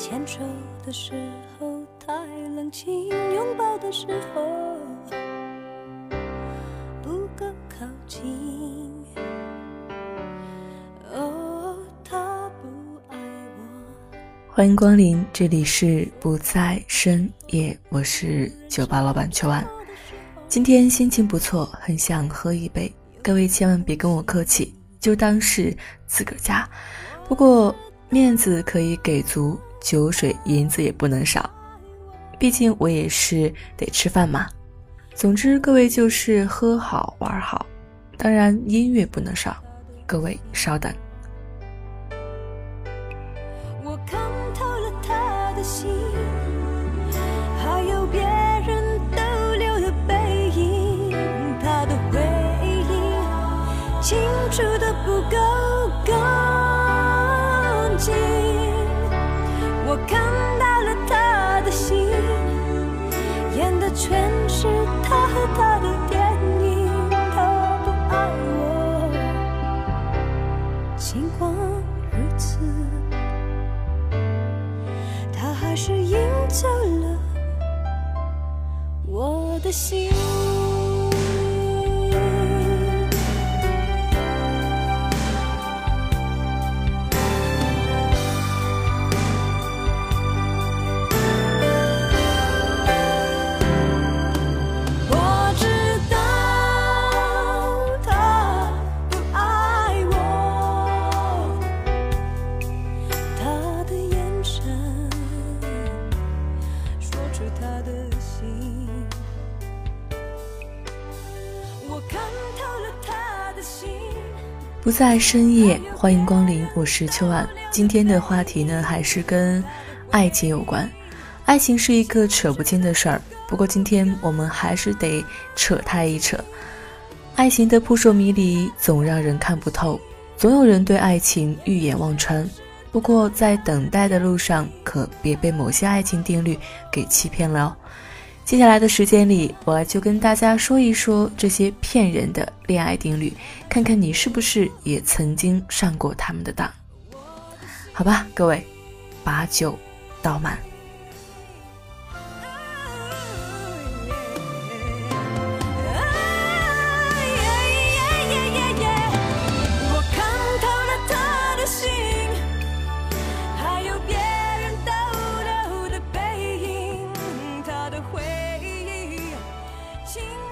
牵手的时候太冷清，拥抱的时候不够靠近。哦，他不爱我。欢迎光临，这里是不在深夜，我是酒吧老板秋安。今天心情不错，很想喝一杯，各位千万别跟我客气，就当是自个儿家。不过面子可以给足。酒水银子也不能少，毕竟我也是得吃饭嘛。总之，各位就是喝好玩好，当然音乐不能少。各位稍等。还是赢走了我的心。不在深夜，欢迎光临，我是秋晚。今天的话题呢，还是跟爱情有关。爱情是一个扯不清的事儿，不过今天我们还是得扯它一扯。爱情的扑朔迷离，总让人看不透，总有人对爱情欲眼望穿。不过在等待的路上，可别被某些爱情定律给欺骗了哦。接下来的时间里，我就跟大家说一说这些骗人的恋爱定律，看看你是不是也曾经上过他们的当。好吧，各位，把酒倒满。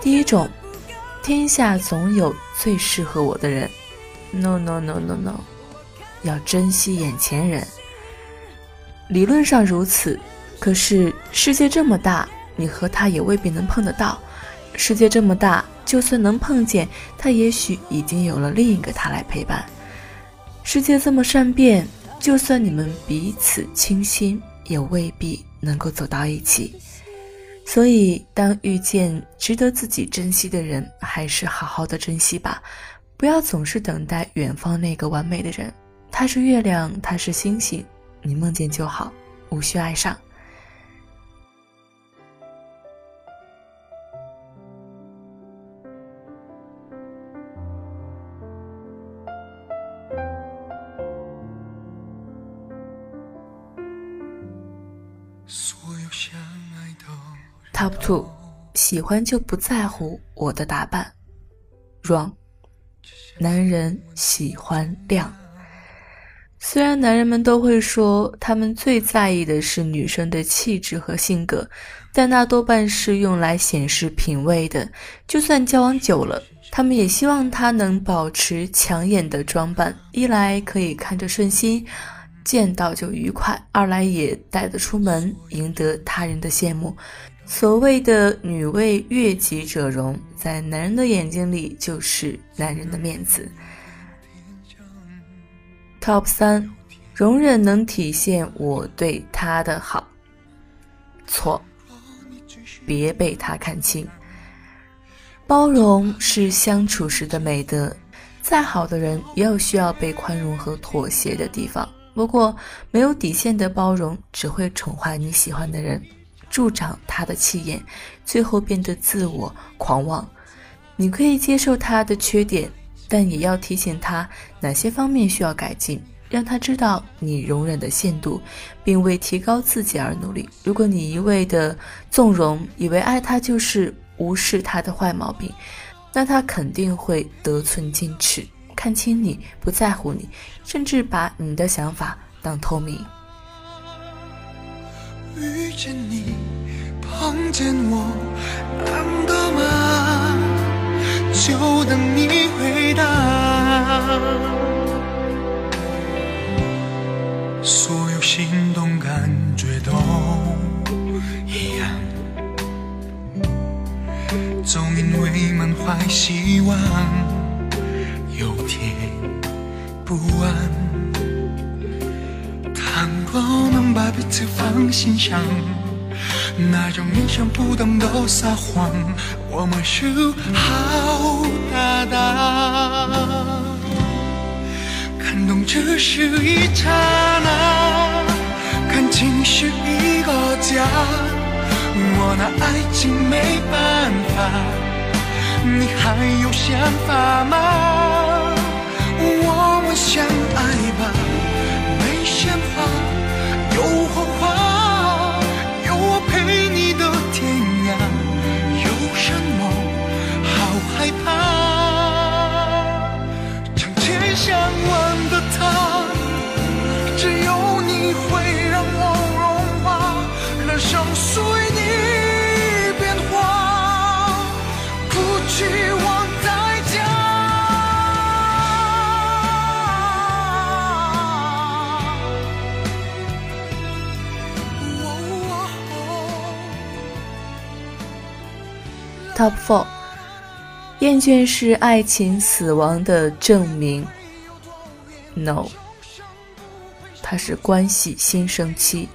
第一种，天下总有最适合我的人。No no no no no，要珍惜眼前人。理论上如此，可是世界这么大，你和他也未必能碰得到。世界这么大，就算能碰见，他也许已经有了另一个他来陪伴。世界这么善变，就算你们彼此倾心，也未必能够走到一起。所以，当遇见值得自己珍惜的人，还是好好的珍惜吧，不要总是等待远方那个完美的人。他是月亮，他是星星，你梦见就好，无需爱上。所有相爱都 Top two，喜欢就不在乎我的打扮。Wrong，男人喜欢亮。虽然男人们都会说他们最在意的是女生的气质和性格，但那多半是用来显示品味的。就算交往久了，他们也希望她能保持抢眼的装扮，一来可以看着顺心，见到就愉快；二来也带得出门，赢得他人的羡慕。所谓的“女为悦己者容”，在男人的眼睛里就是男人的面子。Top 三，容忍能体现我对他的好。错，别被他看清。包容是相处时的美德，再好的人也有需要被宽容和妥协的地方。不过，没有底线的包容只会宠坏你喜欢的人，助长他的气焰，最后变得自我狂妄。你可以接受他的缺点，但也要提醒他哪些方面需要改进。让他知道你容忍的限度，并为提高自己而努力。如果你一味的纵容，以为爱他就是无视他的坏毛病，那他肯定会得寸进尺，看清你，不在乎你，甚至把你的想法当透明。遇见你，碰见我，难得吗？就等你回答。所有心动感觉都一样，总因为满怀希望，有点不安。能不能把彼此放心上，那种意想不到的撒谎，我们是好搭档。感动只是一刹那，感情是一个家。我拿爱情没办法，你还有想法吗？我们相爱吧，Top four，厌倦是爱情死亡的证明。No，它是关系新生期。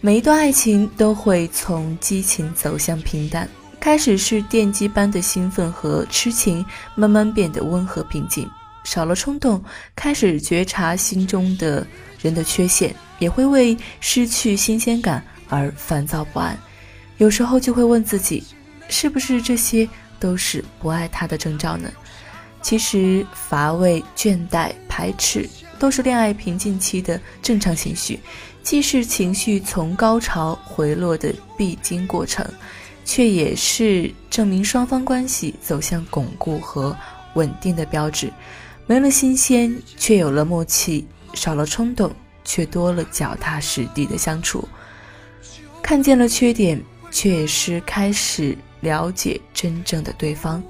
每一段爱情都会从激情走向平淡，开始是电击般的兴奋和痴情，慢慢变得温和平静，少了冲动，开始觉察心中的人的缺陷，也会为失去新鲜感而烦躁不安。有时候就会问自己。是不是这些都是不爱他的征兆呢？其实乏味、倦怠、排斥都是恋爱瓶颈期的正常情绪，既是情绪从高潮回落的必经过程，却也是证明双方关系走向巩固和稳定的标志。没了新鲜，却有了默契；少了冲动，却多了脚踏实地的相处。看见了缺点，却也是开始。了解真正的对方，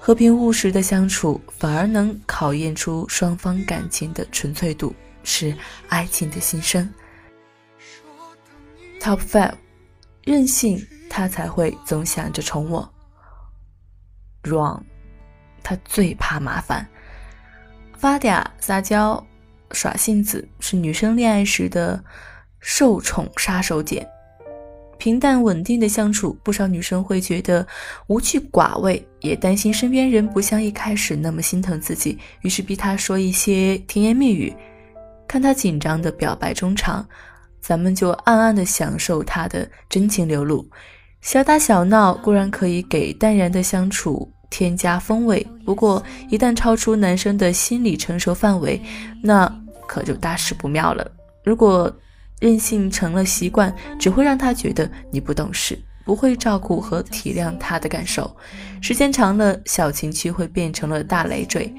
和平务实的相处，反而能考验出双方感情的纯粹度，是爱情的新生。Top five，任性，他才会总想着宠我。Wrong，他最怕麻烦，发嗲撒娇、耍性子，是女生恋爱时的受宠杀手锏。平淡稳定的相处，不少女生会觉得无趣寡味，也担心身边人不像一开始那么心疼自己，于是逼他说一些甜言蜜语。看他紧张的表白衷肠，咱们就暗暗的享受他的真情流露。小打小闹固然可以给淡然的相处添加风味，不过一旦超出男生的心理承受范围，那可就大事不妙了。如果任性成了习惯，只会让他觉得你不懂事，不会照顾和体谅他的感受。时间长了，小情绪会变成了大累赘。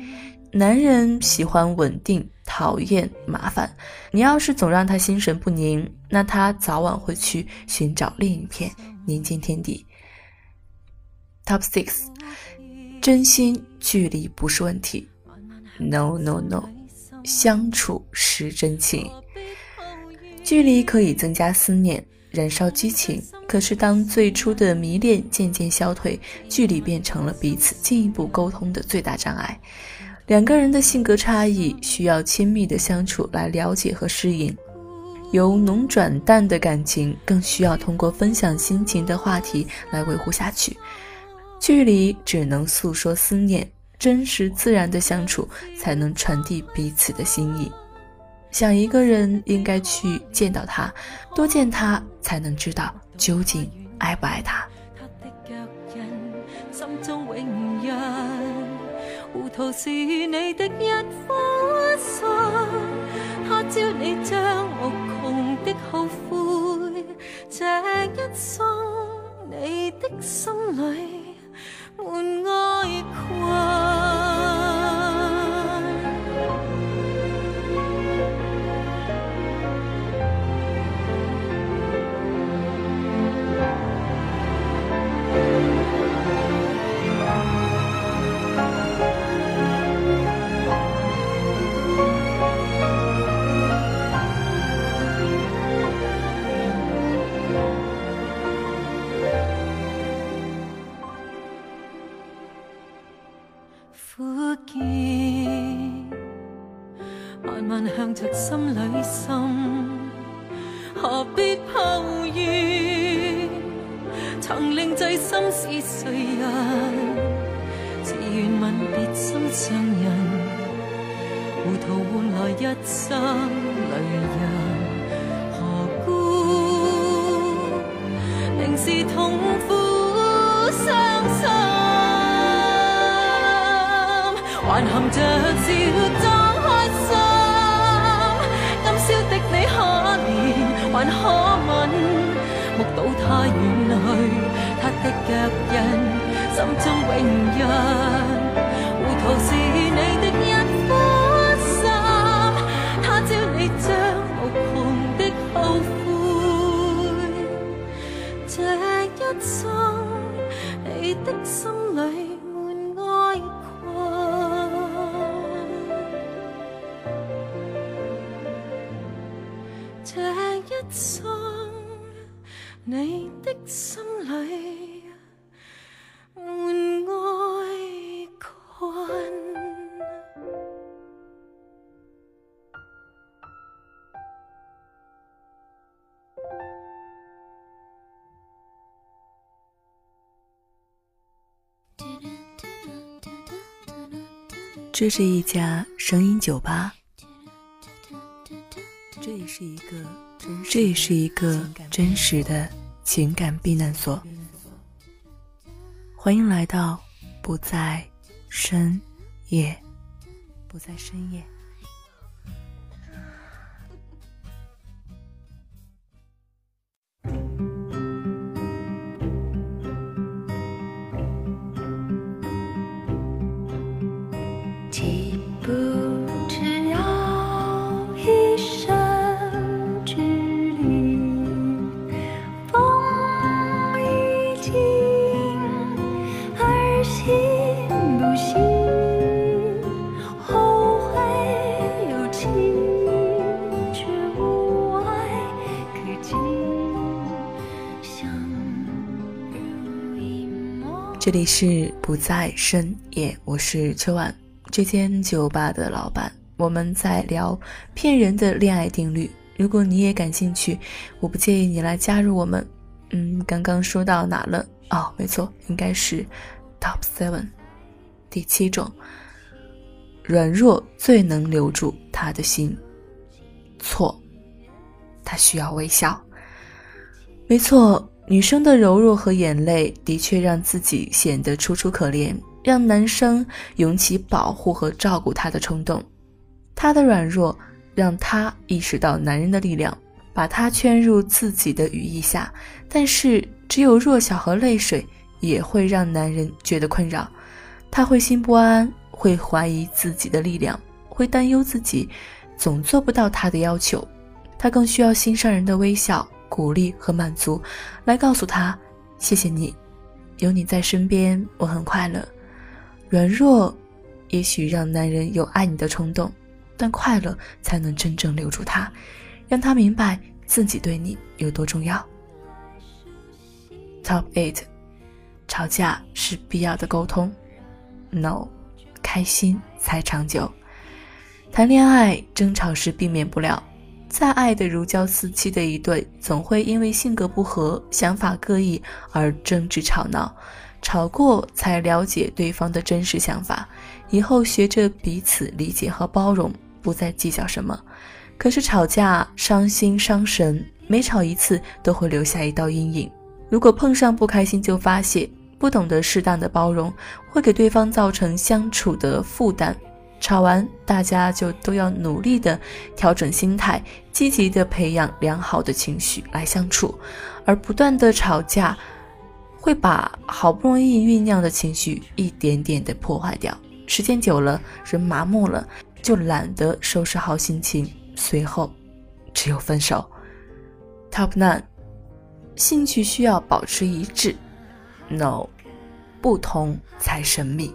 男人喜欢稳定，讨厌麻烦。你要是总让他心神不宁，那他早晚会去寻找另一片宁静天地。Top six，真心距离不是问题。No no no，相处是真情。距离可以增加思念，燃烧激情。可是当最初的迷恋渐渐消退，距离变成了彼此进一步沟通的最大障碍。两个人的性格差异需要亲密的相处来了解和适应，由浓转淡的感情更需要通过分享心情的话题来维护下去。距离只能诉说思念，真实自然的相处才能传递彼此的心意。想一个人，应该去见到他，多见他，才能知道究竟爱不爱他。糊涂是你的一颗心，他朝你将无穷的后悔，这一生你的心里苦见，慢慢向着心里心，何必抱怨？曾令醉心是谁人？自愿吻别心上人，糊涂换来一生泪人。何故明是痛苦还含着笑装开心，今宵的你可怜？还可悯，目睹他远去，他的脚印，心中永印。糊涂是你的心里满爱困。这是一家声音酒吧，这也是一个。这也是一个真实的情感避难所。欢迎来到不在深夜，不在深夜。这里是不在深夜，我是秋晚，这间酒吧的老板。我们在聊骗人的恋爱定律。如果你也感兴趣，我不介意你来加入我们。嗯，刚刚说到哪了？哦，没错，应该是 Top Seven，第七种，软弱最能留住他的心。错，他需要微笑。没错。女生的柔弱和眼泪的确让自己显得楚楚可怜，让男生涌起保护和照顾她的冲动。她的软弱让她意识到男人的力量，把她圈入自己的羽翼下。但是，只有弱小和泪水也会让男人觉得困扰，他会心不安，会怀疑自己的力量，会担忧自己总做不到他的要求。他更需要心上人的微笑。鼓励和满足，来告诉他：“谢谢你，有你在身边，我很快乐。”软弱，也许让男人有爱你的冲动，但快乐才能真正留住他，让他明白自己对你有多重要。Top eight，吵架是必要的沟通。No，开。心才长久。谈恋爱争吵是避免不了，再爱的如胶似漆的一对，总会因为性格不合、想法各异而争执吵闹。吵过才了解对方的真实想法，以后学着彼此理解和包容，不再计较什么。可是吵架伤心伤神，每吵一次都会留下一道阴影。如果碰上不开心就发泄，不懂得适当的包容，会给对方造成相处的负担。吵完，大家就都要努力的调整心态，积极的培养良好的情绪来相处，而不断的吵架。会把好不容易酝酿的情绪一点点的破坏掉，时间久了，人麻木了，就懒得收拾好心情，随后只有分手。Top nine，兴趣需要保持一致，No，不同才神秘。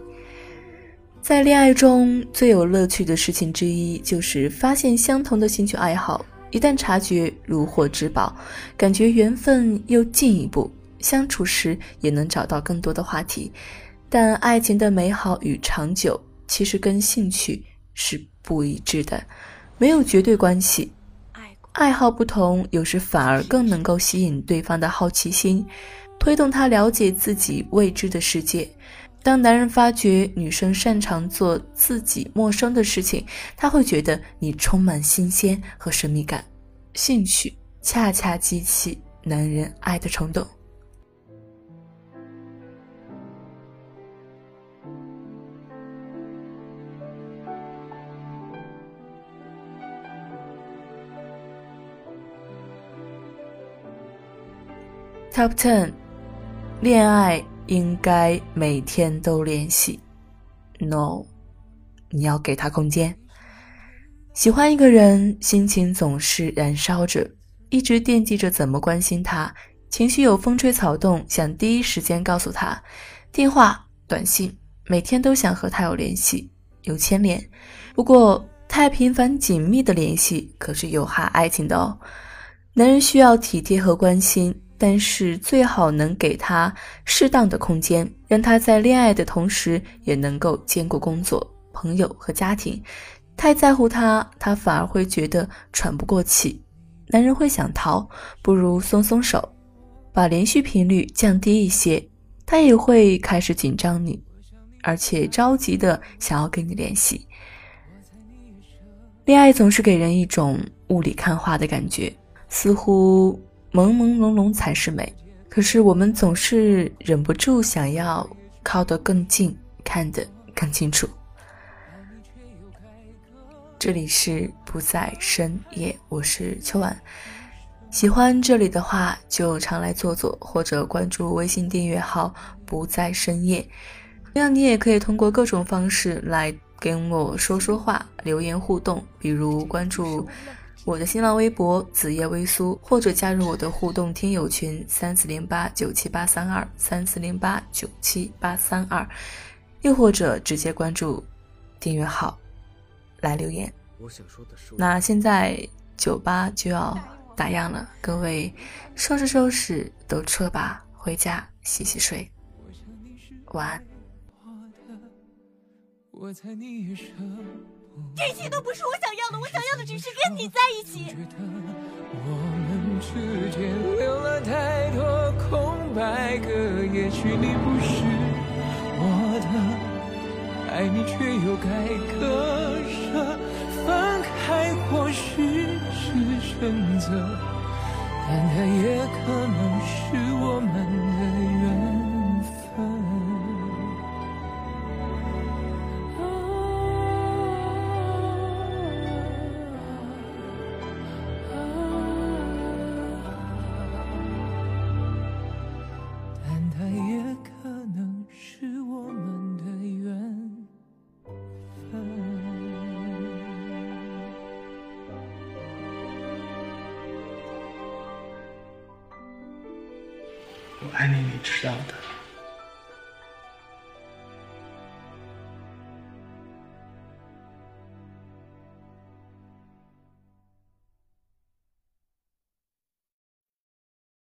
在恋爱中最有乐趣的事情之一，就是发现相同的兴趣爱好，一旦察觉，如获至宝，感觉缘分又进一步。相处时也能找到更多的话题，但爱情的美好与长久其实跟兴趣是不一致的，没有绝对关系。爱好不同，有时反而更能够吸引对方的好奇心，推动他了解自己未知的世界。当男人发觉女生擅长做自己陌生的事情，他会觉得你充满新鲜和神秘感。兴趣恰恰激起男人爱的冲动。Top ten，恋爱应该每天都联系。No，你要给他空间。喜欢一个人，心情总是燃烧着，一直惦记着怎么关心他，情绪有风吹草动，想第一时间告诉他。电话、短信，每天都想和他有联系，有牵连。不过，太频繁紧密的联系可是有害爱情的哦。男人需要体贴和关心。但是最好能给他适当的空间，让他在恋爱的同时也能够兼顾工作、朋友和家庭。太在乎他，他反而会觉得喘不过气。男人会想逃，不如松松手，把连续频率降低一些，他也会开始紧张你，而且着急的想要跟你联系。恋爱总是给人一种雾里看花的感觉，似乎。朦朦胧胧才是美，可是我们总是忍不住想要靠得更近，看得更清楚。这里是不在深夜，我是秋晚。喜欢这里的话，就常来坐坐，或者关注微信订阅号“不在深夜”。同样你也可以通过各种方式来跟我说说话、留言互动，比如关注。我的新浪微博子夜微苏，或者加入我的互动听友群三四零八九七八三二三四零八九七八三二，又或者直接关注订阅号来留言。那现在酒吧就要打烊了，各位收拾收拾都撤吧，回家洗洗睡，晚安。这些都不是我想要的，我想要的只是跟你在一起。我们之间留了太多空白格，也许你不是我的，爱你却又该割舍，分开或许是选择，但它也可能是我们的缘。知道的。